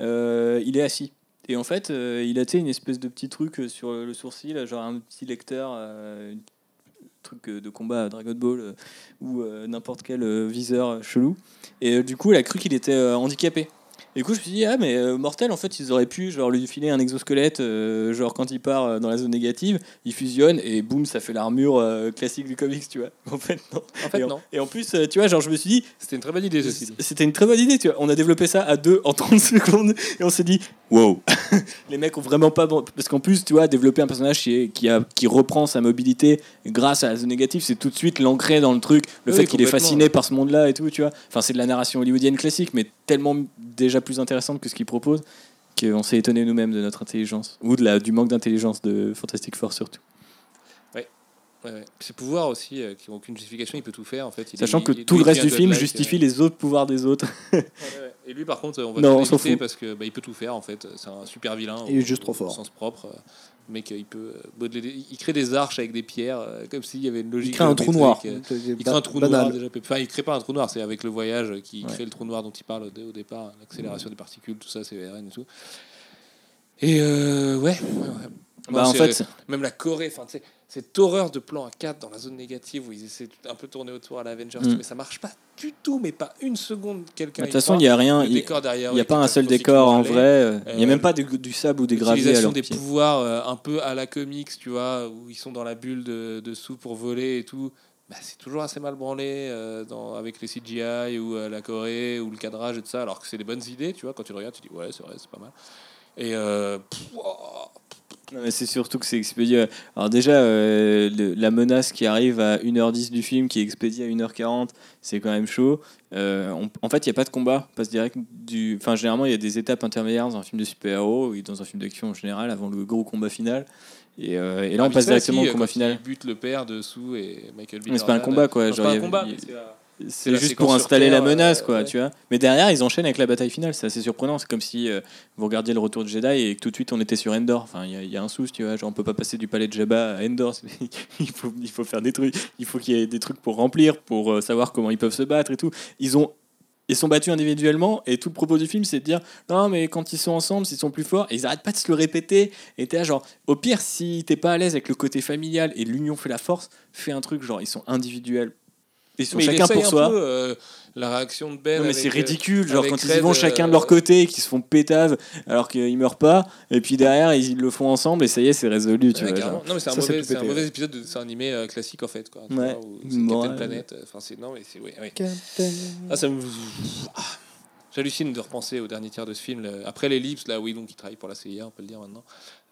euh, il est assis. Et en fait, euh, il a une espèce de petit truc sur le sourcil, genre un petit lecteur, euh, truc euh, de combat à Dragon Ball euh, ou euh, n'importe quel viseur chelou. Et du coup, elle a cru qu'il était handicapé. Et du coup, je me suis dit, ah, mais euh, Mortel, en fait, ils auraient pu genre, lui filer un exosquelette, euh, genre quand il part euh, dans la zone négative, il fusionne et boum, ça fait l'armure classique du comics, tu vois. En fait, non. En fait, et, en, non. et en plus, tu vois, genre, je me suis dit, C'était une très bonne idée, ceci c'était une très bonne idée, tu vois. On a développé ça à deux en 30 secondes et on s'est dit, wow. Les mecs ont vraiment pas. bon- Parce qu'en plus, tu vois, développer un personnage qui, qui, a, qui reprend sa mobilité grâce à la zone négative, c'est tout de suite l'ancrer dans le truc. Le Oui, fait qu'il est fasciné par ce monde-là et tout, tu vois. Enfin, c'est de la narration hollywoodienne classique, mais tellement déjà plus intéressante que ce qu'il propose qu'on s'est étonné nous-mêmes de notre intelligence. Ou de la, du manque d'intelligence de Fantastic Four surtout. Ouais, ouais. Ses pouvoirs aussi, euh, qui n'ont aucune justification, il peut tout faire en fait. Il- Sachant que il- tout le reste du film justifie euh, les autres pouvoirs des autres. ouais. Et lui, par contre, on va Non, s'en fout. parce que bah, il peut tout faire en fait. C'est un super vilain. Il est au- juste trop fort. Au sens propre. euh, Mec, il peut euh, modeler Il crée des arches avec des pierres, euh, comme s'il y avait une logique. Il crée un trou noir. Il crée un trou banal. noir déjà. Enfin, il crée pas un trou noir, c'est avec le voyage qui Ouais. crée le trou noir dont il parle au, départ, l'accélération des particules, tout ça, c'est VRN et tout. Et euh, ouais, ouais, ouais. Bah, en fait, même la Corée, enfin, tu sais, cette horreur de plan à 4 dans la zone négative où ils essaient un peu de tourner autour à l'Avengers, Mm. mais ça marche pas du tout, mais pas une seconde. Quelqu'un. de toute façon, il n'y a rien. Il n'y a pas un seul décor en vrai. euh, Il n'y a Euh, même pas de- du sable ou des graviers à L'utilisation des pied. pouvoirs euh, un peu à la comics, tu vois, où ils sont dans la bulle de, dessous pour voler et tout. Bah, c'est toujours assez mal branlé euh, dans, avec les CGI ou euh, la Corée ou le cadrage et tout ça, alors que c'est des bonnes idées, tu vois. Quand tu le regardes, tu dis ouais, c'est vrai, c'est pas mal. Et euh, pff, oh, c'est surtout que c'est expédié. Alors, déjà, euh, le- la menace qui arrive à 1h10 du film, qui est expédiée à 1h40, c'est quand même chaud. Euh, on- en fait, il n'y a pas de combat. On passe direct du. Enfin, généralement, il y a des étapes intermédiaires dans un film de super-héros et dans un film d'action en général avant le gros combat final. Et, euh, et là, on passe directement si, au combat quand final. Il bute le père dessous et Michael B. Mais c'est pas un combat, quoi. Genre, pas il y un a- combat, a- mais c'est, juste pour installer la menace, euh, quoi, ouais. tu vois. Mais derrière, ils enchaînent avec la bataille finale. C'est assez surprenant. C'est comme si euh, vous regardiez le retour de Jedi et que tout de suite on était sur Endor. Enfin, il y, a- il y a un sous, tu vois. Genre, on peut pas passer du palais de Jabba à Endor. il, faut, il faut faire des trucs. Il faut qu'il y ait des trucs pour remplir, pour euh, savoir comment ils peuvent se battre et tout. Ils ont. Ils sont battus individuellement et tout le propos du film c'est de dire non mais quand ils sont ensemble ils sont plus forts et ils arrêtent pas de se le répéter et t'es genre au pire si t'es pas à l'aise avec le côté familial et l'union fait la force fais un truc genre ils sont individuels ils sont mais il chacun pour un soi peu, euh, la réaction de Ben. non mais c'est euh, ridicule, genre quand ils y Red, vont chacun de euh, leur côté, qu'ils se font pétave alors qu'ils meurent pas, et puis derrière ils le font ensemble et ça y est c'est résolu, tu Ouais, vois. Non, mais c'est un, Ça, mauvais, un épisode de dessin animé euh, classique en fait. Quoi, Ouais. vois, où c'est Bon, Captain ouais. Planet. euh, Enfin, c'est non, mais c'est ouais, ouais. Captain. Ah, ça me. Ah. J'hallucine de repenser au dernier tiers de ce film. le- Après l'ellipse, là, oui, donc il travaille pour la CIA, on peut le dire maintenant.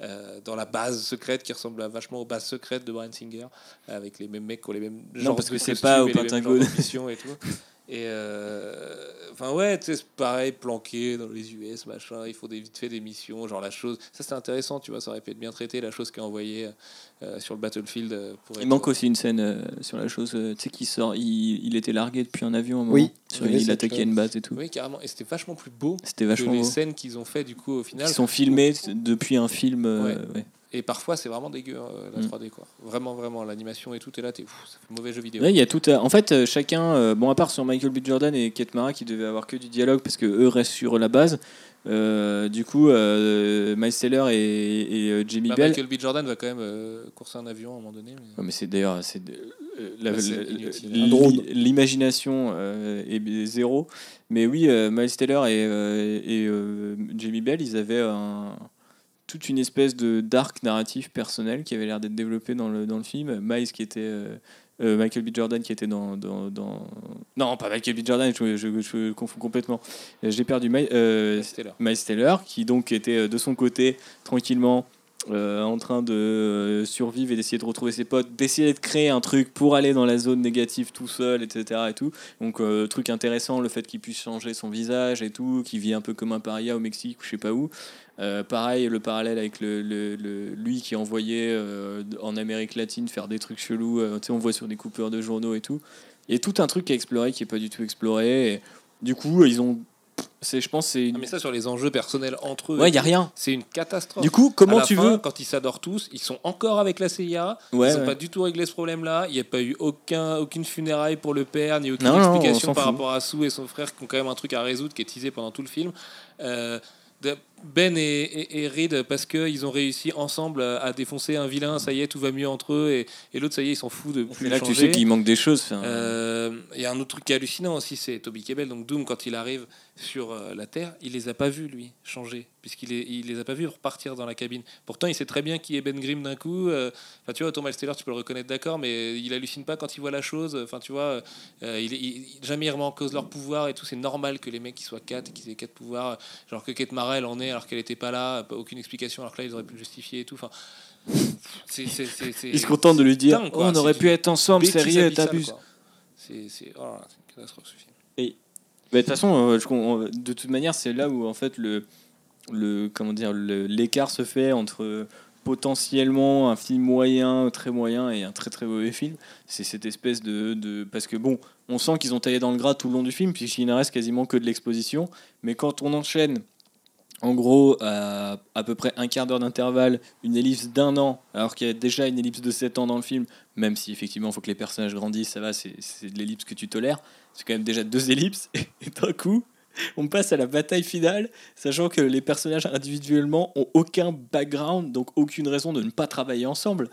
Euh, dans la base secrète qui ressemble à- vachement aux bases secrètes de Brian Singer, avec les mêmes mecs qui ont les mêmes genres parce que c'est pas au Pentagone. d'ambitions et tout. Et euh, enfin ouais, tu sais, pareil, planqué dans les US, machin. Il faut des vite fait des missions, genre la chose. Ça c'est intéressant, tu vois, ça aurait pu être bien traité, la chose qui est envoyée euh, sur le battlefield. euh, Pour Il manque aussi une scène euh, sur la chose, euh, tu sais, qui sort, il, il était largué depuis un avion un moment, Oui, sur il y une base et tout. Oui, carrément. Et c'était vachement plus beau C'était que vachement les beau. scènes qu'ils ont fait du coup au final. Qui sont filmés depuis un film. euh, Ouais. ouais. Et parfois, c'est vraiment dégueu, euh, la Mm. 3D, quoi. Vraiment, vraiment, l'animation et tout est là, t'es ouf, ça fait mauvais jeu vidéo. Là, il y a tout. à- En fait, euh, chacun, euh, bon, à part sur Michael B. Jordan et Kate Mara qui devaient avoir que du dialogue parce que eux restent sur la base. euh, du coup, euh, Miles Teller et, et, euh, Jamie Bah, Bell. Michael B. Jordan va quand même euh, courser un avion à un moment donné. mais- Ouais, mais c'est d'ailleurs c'est euh, Bah, l'imagination euh, est zéro mais oui euh, Miles Teller et, euh, et euh, Jamie Bell ils avaient un- toute une espèce de dark narratif personnel qui avait l'air d'être développé dans le, dans le film Miles qui était euh, euh, Michael B. Jordan qui était dans, dans, dans- non pas Michael B. Jordan je, je, je confonds complètement j'ai perdu Mi- euh. Miles Teller, qui donc était euh, de son côté tranquillement euh, en train de euh, survivre et d'essayer de retrouver ses potes, d'essayer de créer un truc pour aller dans la zone négative tout seul, etc. Et tout. Donc euh, truc intéressant, le fait qu'il puisse changer son visage et tout, qu'il vit un peu comme un paria au Mexique ou je sais pas où. Pareil, le parallèle avec le, lui qui euh, en Amérique latine faire des trucs chelous, tu sais, on voit sur des coupeurs de journaux et tout. Il y a tout un truc à explorer qui est pas du tout exploré. Et Du coup, ils ont. C'est, je pense, c'est. Ah, mais ça, sur les enjeux personnels entre eux, Ouais, il y a rien. c'est une catastrophe. Du coup, comment tu fin, veux Quand ils s'adorent tous, ils sont encore avec la CIA. Ouais, ils n'ont ouais. pas du tout réglé ce problème-là. Il n'y a pas eu aucun, aucune funéraille pour le père, ni aucune Non, explication par rapport à Sue et son frère qui ont quand même un truc à résoudre qui est teasé pendant tout le film. Euh, ben et, et, et Reed, parce qu'ils ont réussi ensemble à défoncer un vilain, ça y est, tout va mieux entre eux, et, et l'autre, ça y est, ils s'en foutent de plus le là tu sais qu'il manque des choses. Euh, Il y a un autre truc qui est hallucinant aussi, c'est Toby Kebbell. Donc Doom, quand il arrive sur euh, la Terre, il les a pas vus lui changer, puisqu'il les, il les a pas vus repartir dans la cabine. Pourtant, il sait très bien qui est Ben Grimm d'un coup. euh, Enfin, tu vois, Thomas Steller, tu peux le reconnaître, d'accord, mais il hallucine pas quand il voit la chose. Enfin, tu vois, euh, il, il- jamais il remet en cause leur pouvoir et tout. C'est normal que les mecs qui soient quatre et qu'ils aient quatre pouvoirs, genre que Kate Mara elle en est alors qu'elle était pas là, aucune explication, alors que là ils auraient pu le justifier et tout. Enfin, c'est c'est c'est c'est- Ils se contentent de lui dire dingue, oh, quoi. on aurait pu être ensemble, sérieux, t'abuses. C'est oh une catastrophe ce film. De toute façon, euh, on- de toute manière, c'est là où en fait le, le comment dire, le- l'écart se fait entre euh, potentiellement un film moyen, très moyen et un très très mauvais film. C'est cette espèce de, de parce que bon, on sent qu'ils ont taillé dans le gras tout le long du film, puisqu'il ne reste quasiment que de l'exposition. Mais quand on enchaîne en gros, à à peu près un quart d'heure d'intervalle, une ellipse d'un an, alors qu'il y a déjà une ellipse de 7 ans dans le film, même si effectivement il faut que les personnages grandissent, ça va, c'est de l'ellipse que tu tolères. C'est quand même déjà deux ellipses, et d'un coup, on passe à la bataille finale, sachant que les personnages individuellement ont aucun background, donc aucune raison de ne pas travailler ensemble.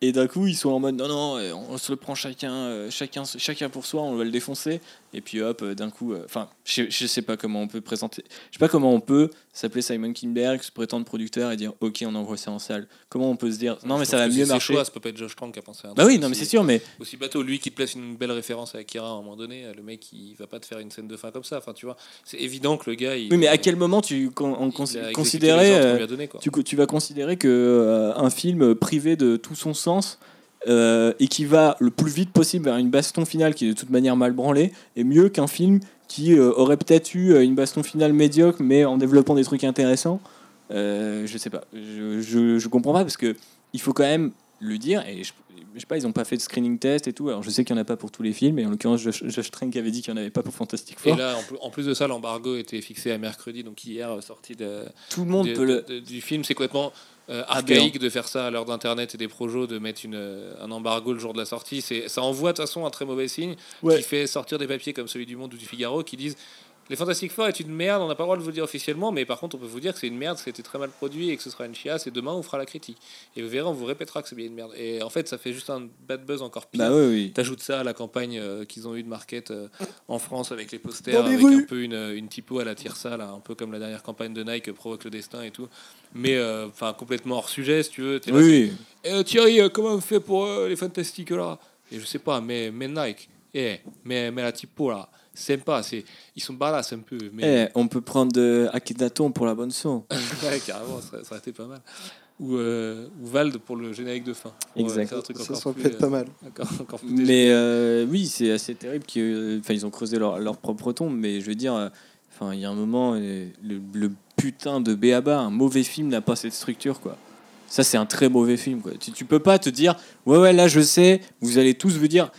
Et d'un coup, ils sont en mode non, non, euh, on se le prend chacun, euh, chacun, chacun pour soi, on va le défoncer. Et puis hop, euh, d'un coup, euh, enfin, je, je sais pas comment on peut présenter, je sais pas comment on peut s'appeler Simon Kinberg, se prétendre producteur et dire ok, on envoie ça en salle. Comment on peut se dire non, mais Je ça va mieux marcher. Choix, ça peut pas être Josh Trank qui a pensé à un Bah oui, non, mais c'est sûr, mais Aussi bateau, lui qui te place une belle référence à Akira à un moment donné, le mec il va pas te faire une scène de fin comme ça. Enfin, tu vois, c'est évident que le gars. Il, oui, mais à quel moment tu con- en il cons- a exécuté considérais les ordres qu'on euh, tu vas considérer que euh, un film privé de tout son sens euh, et qui va le plus vite possible vers une baston finale qui est de toute manière mal branlée est mieux qu'un film qui euh, aurait peut-être eu euh, une baston finale médiocre mais en développant des trucs intéressants. Euh, je sais pas, je, je, je comprends pas parce que il faut quand même le dire et je, je sais pas, ils ont pas fait de screening test et tout. Alors je sais qu'il y en a pas pour tous les films et en l'occurrence Josh, Josh Trank avait dit qu'il y en avait pas pour Fantastic Et Four. là, en plus, en plus de ça, l'embargo était fixé à mercredi, donc hier, sortie de, tout le monde de- peut le de- du film. C'est complètement euh, Aberrant. archaïque de faire ça à l'heure d'Internet et des projos, de mettre une, euh, un embargo le jour de la sortie. Ça envoie de toute façon un très mauvais signe Ouais. qui fait sortir des papiers comme celui du Monde ou du Figaro qui disent les Fantastic Four est une merde, on n'a pas le droit de vous le dire officiellement, mais par contre on peut vous dire que c'est une merde, que c'était très mal produit et que ce sera une chiasse et demain on fera la critique. Et vous verrez, on vous répétera que c'est bien une merde. Et en fait ça fait juste un bad buzz encore pire. Bah oui oui. T'ajoutes ça à la campagne euh, qu'ils ont eu de market euh, en France avec les posters, Dans les avec rues. un peu une, une typo à la tire-ça, là, un peu comme la dernière campagne de Nike, euh, Provoque le destin et tout. Mais euh, enfin complètement hors sujet, si tu veux. Oui, eh, Thierry, euh, comment on fait pour euh, les fantastiques là? Et je sais pas, mais, mais Nike, eh, mais, mais la typo là, sympa, c'est, ils sont badass un peu. Mais Eh, on peut prendre de Akhenaton pour la bonne son. ouais, carrément, ça, ça aurait été pas mal. Ou, euh, ou Vald pour le générique de fin. Euh, Exact. faire un truc Ça serait plus, peut-être pas mal. euh, encore, encore plus Mais euh, oui, c'est assez terrible qu'ils enfin, ils ont creusé leur, leur propre tombe. Mais je veux dire, enfin, il y a un moment, euh, le, le putain de Béaba, un mauvais film n'a pas cette structure, quoi. Ça, c'est un très mauvais film, quoi. Tu, tu peux pas te dire, ouais, ouais, là, je sais, vous allez tous vous dire,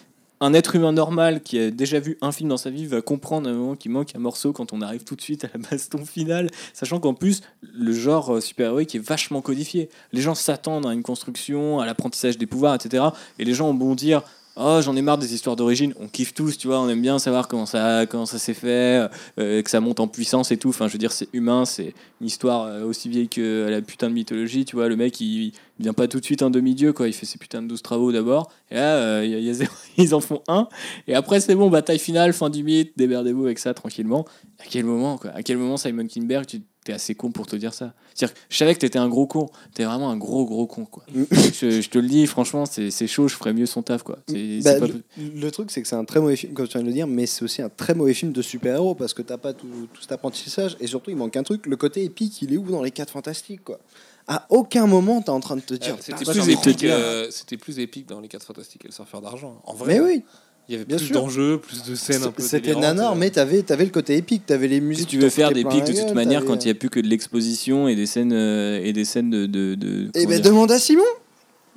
un être humain normal qui a déjà vu un film dans sa vie va comprendre un moment qu'il manque un morceau quand on arrive tout de suite à la baston finale, sachant qu'en plus, le genre euh, super-héroïque est vachement codifié. Les gens s'attendent à une construction, à l'apprentissage des pouvoirs, etc. Et les gens ont bon dire Oh, j'en ai marre des histoires d'origine. On kiffe tous, tu vois, on aime bien savoir comment ça, comment ça s'est fait, euh, que ça monte en puissance et tout. Enfin, je veux dire, c'est humain, c'est une histoire euh, aussi vieille que la putain de mythologie, tu vois. Le mec, il, vient pas tout de suite un demi-dieu, quoi. Il fait ses putains de 12 travaux d'abord. Et là, euh, ils en font un. Et après, c'est bon, bataille finale, fin du mythe, démerdez-vous avec ça tranquillement. À quel moment, quoi? À quel moment, Simon Kinberg, tu t'es assez con pour te dire ça C'est-à-dire que je savais que t'étais un gros con. T'es vraiment un gros, gros con, quoi. je, je te le dis, franchement, c'est c'est chaud, je ferais mieux son taf, quoi. C'est Bah, pas- le, le truc, c'est que c'est un très mauvais film, comme tu viens de le dire, mais c'est aussi un très mauvais film de super-héros parce que t'as pas tout, tout cet apprentissage et surtout, il manque un truc. Le côté épique, il est où dans les 4 fantastiques, quoi À aucun moment, t'es en train de te dire. Euh, C'était plus, épique, euh, c'était plus épique dans les 4 Fantastiques et le surfeur d'argent. En vrai, Mais oui, il y avait bien plus sûr. d'enjeux, plus de scènes un peu c'était nanar, euh. mais t'avais avais le côté épique, t'avais les Si musiques. tu qui veux faire des pics de toute gueule, manière, quand il n'y a plus que de l'exposition et des scènes euh, et des scènes de. de, de- Eh ben demande à Simon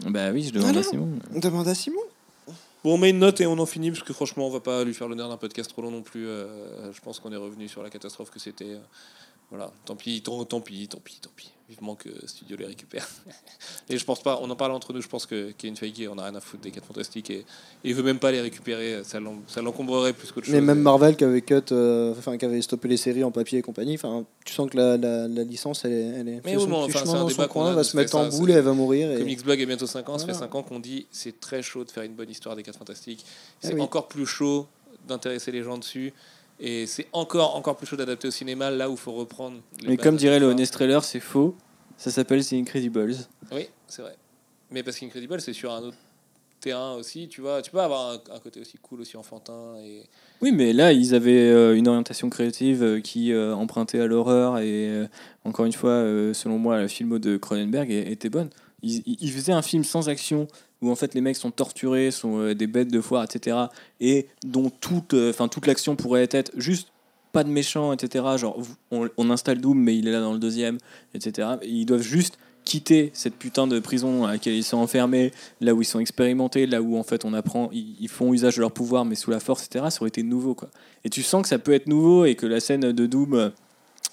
Bah oui, je demande à. Simon. Demande à Simon Bon, on met une note et on en finit parce que franchement, on va pas lui faire l'honneur d'un podcast trop long non plus. Euh, je pense qu'on est revenu sur la catastrophe que c'était. Voilà, tant pis, tant, tant pis, tant pis, tant pis. Vivement que Studio les récupère. et je pense pas, on en parle entre nous, je pense que Kevin Feige, on a rien à foutre des 4 fantastiques et, et il veut même pas les récupérer. Ça l'en- ça l'encombrerait plus qu'autre chose. Mais même Marvel qui avait cut, euh, enfin qui avait stoppé les séries en papier et compagnie. Enfin, tu sens que la, la, la licence, elle est, elle est Mais oui, petit enfin, c'est un débat coin, a elle va se mettre en boule c'est- et elle va mourir. Et... Comics Blog a bientôt 5 ans, ça fait Voilà. 5 ans qu'on dit c'est très chaud de faire une bonne histoire des 4 fantastiques. C'est Ah oui. encore plus chaud d'intéresser les gens dessus. Et c'est encore, encore plus chaud d'adapter au cinéma là où il faut reprendre. Mais comme dirait le. Honest Trailer, c'est faux. Ça s'appelle The Incredibles. Oui, c'est vrai. Mais parce qu'Incredible, c'est sur un autre terrain aussi. Tu vois, tu peux avoir un, un côté aussi cool, aussi enfantin. Et... Oui, mais là, ils avaient euh, une orientation créative euh, qui euh, empruntait à l'horreur et encore une fois, selon moi, la filmo de Cronenberg était bonne. Ils, ils- faisaient un film sans action où en fait les mecs sont torturés, sont euh, des bêtes de foire, etc. Et dont toute, euh, enfin toute l'action pourrait être juste pas de méchants, etc. Genre on installe Doom, mais il est là dans le deuxième, etc. Et ils doivent juste quitter cette putain de prison à laquelle ils sont enfermés, là où ils sont expérimentés, là où en fait on apprend, ils, ils font usage de leur pouvoir mais sous la force, etc. Ça aurait été nouveau quoi. Et tu sens que ça peut être nouveau et que la scène de Doom euh,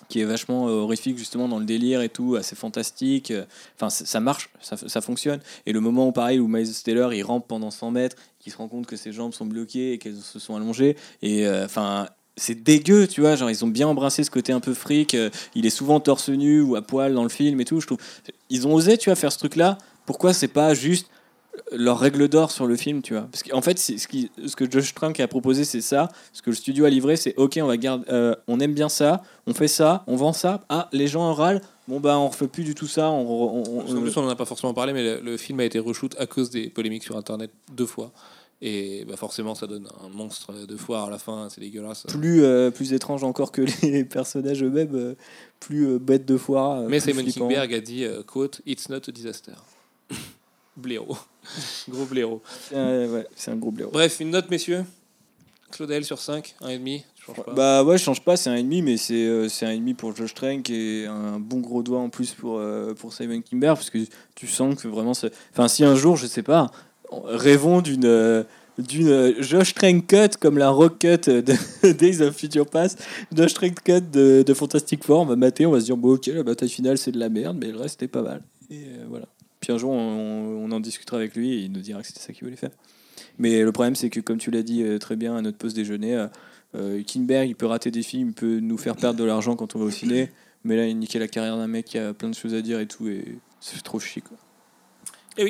qui est vachement euh, horrifique justement dans le délire et tout, assez fantastique. Enfin, ça marche, ça, ça fonctionne. Et le moment où pareil où Miles Teller il rampe pendant 100 mètres, qu'il se rend compte que ses jambes sont bloquées et qu'elles se sont allongées, et euh, enfin. c'est dégueu, tu vois, genre ils ont bien embrassé ce côté un peu fric, euh, il est souvent torse nu ou à poil dans le film et tout, je trouve. Ils ont osé, tu vois, faire ce truc-là, pourquoi c'est pas juste leur règle d'or sur le film, tu vois Parce qu'en fait, ce, qui, ce que Josh Trank a proposé, c'est ça. Ce que le studio a livré, c'est OK, on va garder, euh, on aime bien ça, on fait ça, on vend ça. Ah, les gens en râlent. Bon bah, on refait plus du tout ça. On, on- on- En plus, on n'en a pas forcément parlé, mais le, le film a été reshoot à cause des polémiques sur Internet deux fois. Et bah, forcément, ça donne un monstre de foire à la fin, c'est dégueulasse. plus euh, plus étrange encore que les personnages eux-mêmes, euh, plus euh, bêtes de foire. euh, Mais Simon. Kingberg a dit, euh, quote, It's not a disaster. Blaireau. Gros blaireau. C'est un- ouais, c'est un gros blaireau. Bref, une note, messieurs. Claudel sur 5, 1,5. Je change pas. Bah ouais, je change pas, c'est un ennemi, mais c'est euh, c'est un ennemi pour Josh Trank et un bon gros doigt en plus pour, euh, pour Simon Kimber, parce que tu sens que vraiment. c'est- Enfin, si un jour, je sais pas, rêvons d'une. euh, d'une euh, Josh Trank cut comme la rock cut de Days of Future Past, Josh Trank cut de, de Fantastic Four, on va mater, on va se dire, bon ok, la bataille finale c'est de la merde, mais le reste c'était pas mal. Et euh, voilà. Puis un jour on, on en discutera avec lui et il nous dira que c'était ça qu'il voulait faire. Mais le problème c'est que comme tu l'as dit euh, très bien à notre pause déjeuner, euh, euh, Kinberg, il peut rater des films, il peut nous faire perdre de l'argent quand on va au ciné, mais là, il niquait la carrière d'un mec qui a plein de choses à dire et tout, et c'est trop chic. Quoi.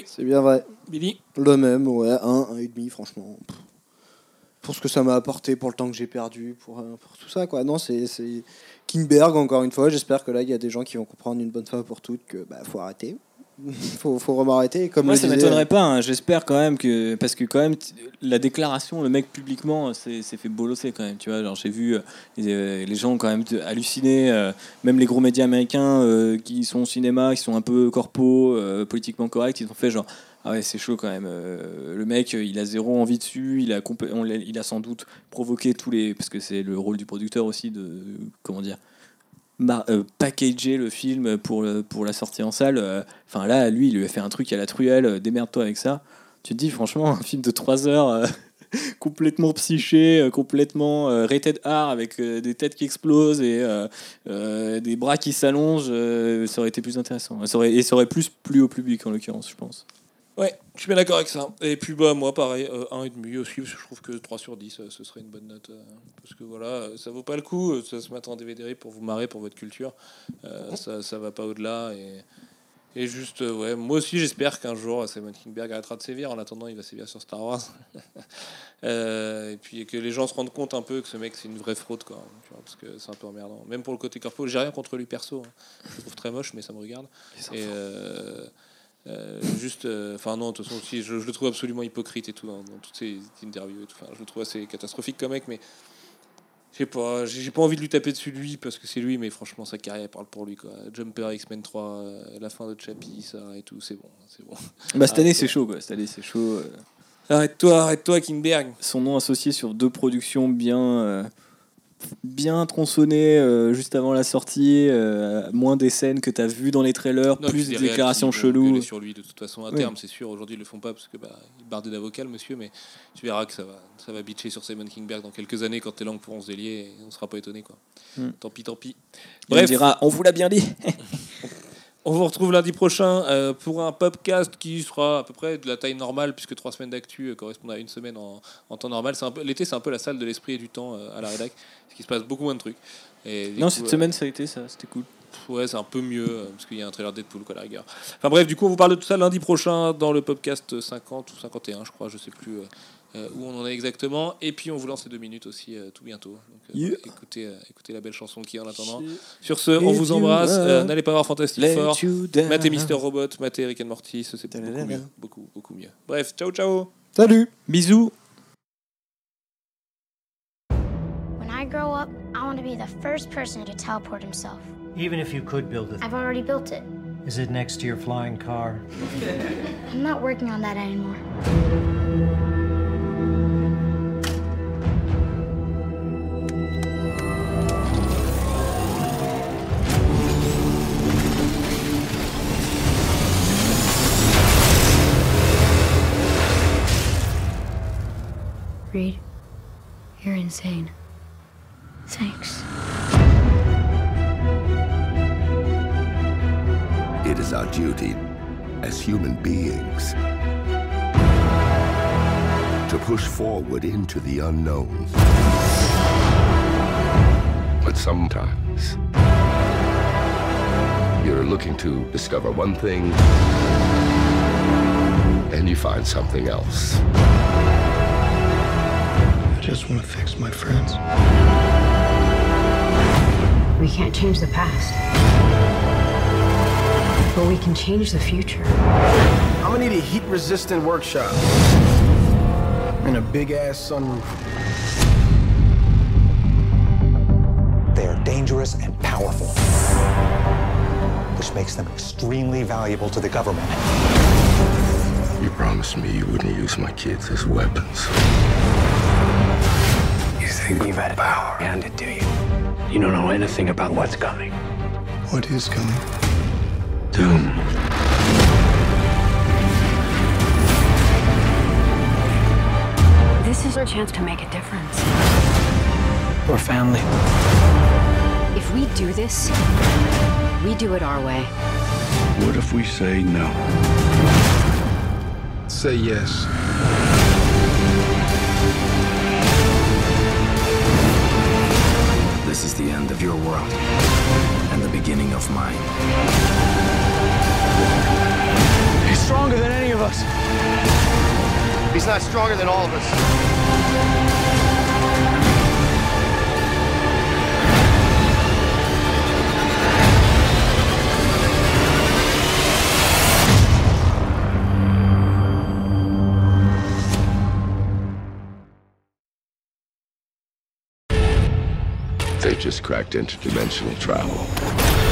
C'est bien vrai. Billy Le même, ouais, un, un et demi, franchement. Pff. Pour ce que ça m'a apporté, pour le temps que j'ai perdu, pour, euh, pour tout ça, quoi. Non, c'est c'est Kinberg, encore une fois. J'espère que là, il y a des gens qui vont comprendre une bonne fois pour toutes que bah, faut arrêter. faut, faut vraiment arrêter. Comme Moi, ça disait- m'étonnerait pas, hein, j'espère quand même que. Parce que, quand même, la déclaration, le mec publiquement s'est fait bolosser quand même, tu vois. Genre, j'ai vu euh, les, euh, les gens quand même halluciné, euh, même les gros médias américains euh, qui sont au cinéma, qui sont un peu corpo, euh, politiquement corrects, ils ont fait genre. Ah ouais, c'est chaud quand même. euh, le mec, il a zéro envie dessus. Il a, on il a sans doute provoqué tous les. Parce que c'est le rôle du producteur aussi de. Comment dire euh, packager le film pour, le- pour la sortie en salle. euh, Enfin là, lui, il lui a fait un truc à la truelle. euh, Démerde-toi avec ça. Tu te dis, franchement, un film de 3 heures. euh, complètement psyché, euh, complètement euh, rated R avec euh, des têtes qui explosent et euh, euh, des bras qui s'allongent, euh, ça aurait été plus intéressant. Ça aurait, et ça aurait plus plu au public en l'occurrence, je pense. Ouais, je suis bien d'accord avec ça. Et puis bah moi pareil, euh, 1,5 aussi, parce que je trouve que 3 sur 10, euh, ce serait une bonne note. euh, parce que voilà, euh, ça vaut pas le coup, ça se met en DVD pour vous marrer pour votre culture. Ça, ça va pas au-delà. Et, et juste, ouais, moi aussi j'espère qu'un jour Simon Kingberg arrêtera de sévir. En attendant, il va sévir sur Star Wars. Et puis que les gens se rendent compte un peu que ce mec c'est une vraie fraude, quoi. tu vois, parce que c'est un peu emmerdant. Même pour le côté corpo, j'ai rien contre lui perso. hein. Je le trouve très moche, mais ça me regarde. Et euh, juste, euh, enfin non, de toute façon, aussi, je, je le trouve absolument hypocrite et tout dans, dans toutes ces interviews. Et tout. Je le trouve assez catastrophique comme mec, mais je sais pas, j'ai j'ai pas envie de lui taper dessus lui parce que c'est lui, mais franchement, sa carrière parle pour lui quoi. Jumper X-Men 3, euh, la fin de Chappie, ça et tout, c'est bon, c'est bon. Bah, cette Ah, année, ouais. c'est chaud, quoi. Cette année, c'est chaud. Arrête-toi, arrête-toi, Kingberg. Son nom associé sur deux productions bien. Bien tronçonné euh, juste avant la sortie, euh, moins des scènes que tu as vues dans les trailers, Non, plus des déclarations cheloues. sur lui de toute façon à Oui. terme, c'est sûr. Aujourd'hui, ils le font pas parce que bah, il bardé d'avocat, le monsieur, mais tu verras que ça va, ça va bitcher sur Simon Kingberg dans quelques années quand tes langues pourront se délier et on sera pas étonné quoi. Hmm. Tant pis, tant pis. On Bref, dira, on vous l'a bien dit. on vous retrouve lundi prochain euh, pour un podcast qui sera à peu près de la taille normale puisque trois semaines d'actu euh, correspondent à une semaine en, en temps normal. C'est un peu l'été, c'est un peu la salle de l'esprit et du temps euh, à la rédac, parce qu'il se passe beaucoup moins de trucs. Et du Non, coup, cette semaine, ça a été ça, c'était cool. Ouais, c'est un peu mieux parce qu'il y a un trailer Deadpool quoi, à la rigueur. Enfin bref, du coup, on vous parle de tout ça lundi prochain dans le podcast 50 ou 51, je crois, je sais plus où on en est exactement. Et puis on vous lance les deux minutes aussi euh, tout bientôt. Donc, euh, Yeah. écoutez, euh, écoutez la belle chanson qui est en attendant. Sur ce, on vous embrasse. Euh, N'allez pas voir Fantastic Four. Matez Mister Robot, matez Rick and Morty, c'est beaucoup mieux, beaucoup beaucoup mieux. Bref, ciao ciao. Salut Bisous. When I grow up, I want to be the first person to teleport himself. Even if you could build it, I've already built it. is it next to your flying car? I'm not working on that anymore. Insane. Thanks. It is our duty as human beings to push forward into the unknown. But sometimes you're looking to discover one thing and you find something else. I just want to fix my friends. We can't change the past. But we can change the future. I'm gonna need a heat resistant workshop. And a big ass sunroof. They are dangerous and powerful, which makes them extremely valuable to the government. You promised me you wouldn't use my kids as weapons. You think you've had power handed to you? You don't know anything about what's coming. What is coming? Doom. This is our chance to make a difference. We're family. If we do this, we do it our way. What if we say no? Say yes. This is the end of your world and the beginning of mine. He's stronger than any of us. He's not stronger than all of us. Just cracked interdimensional travel.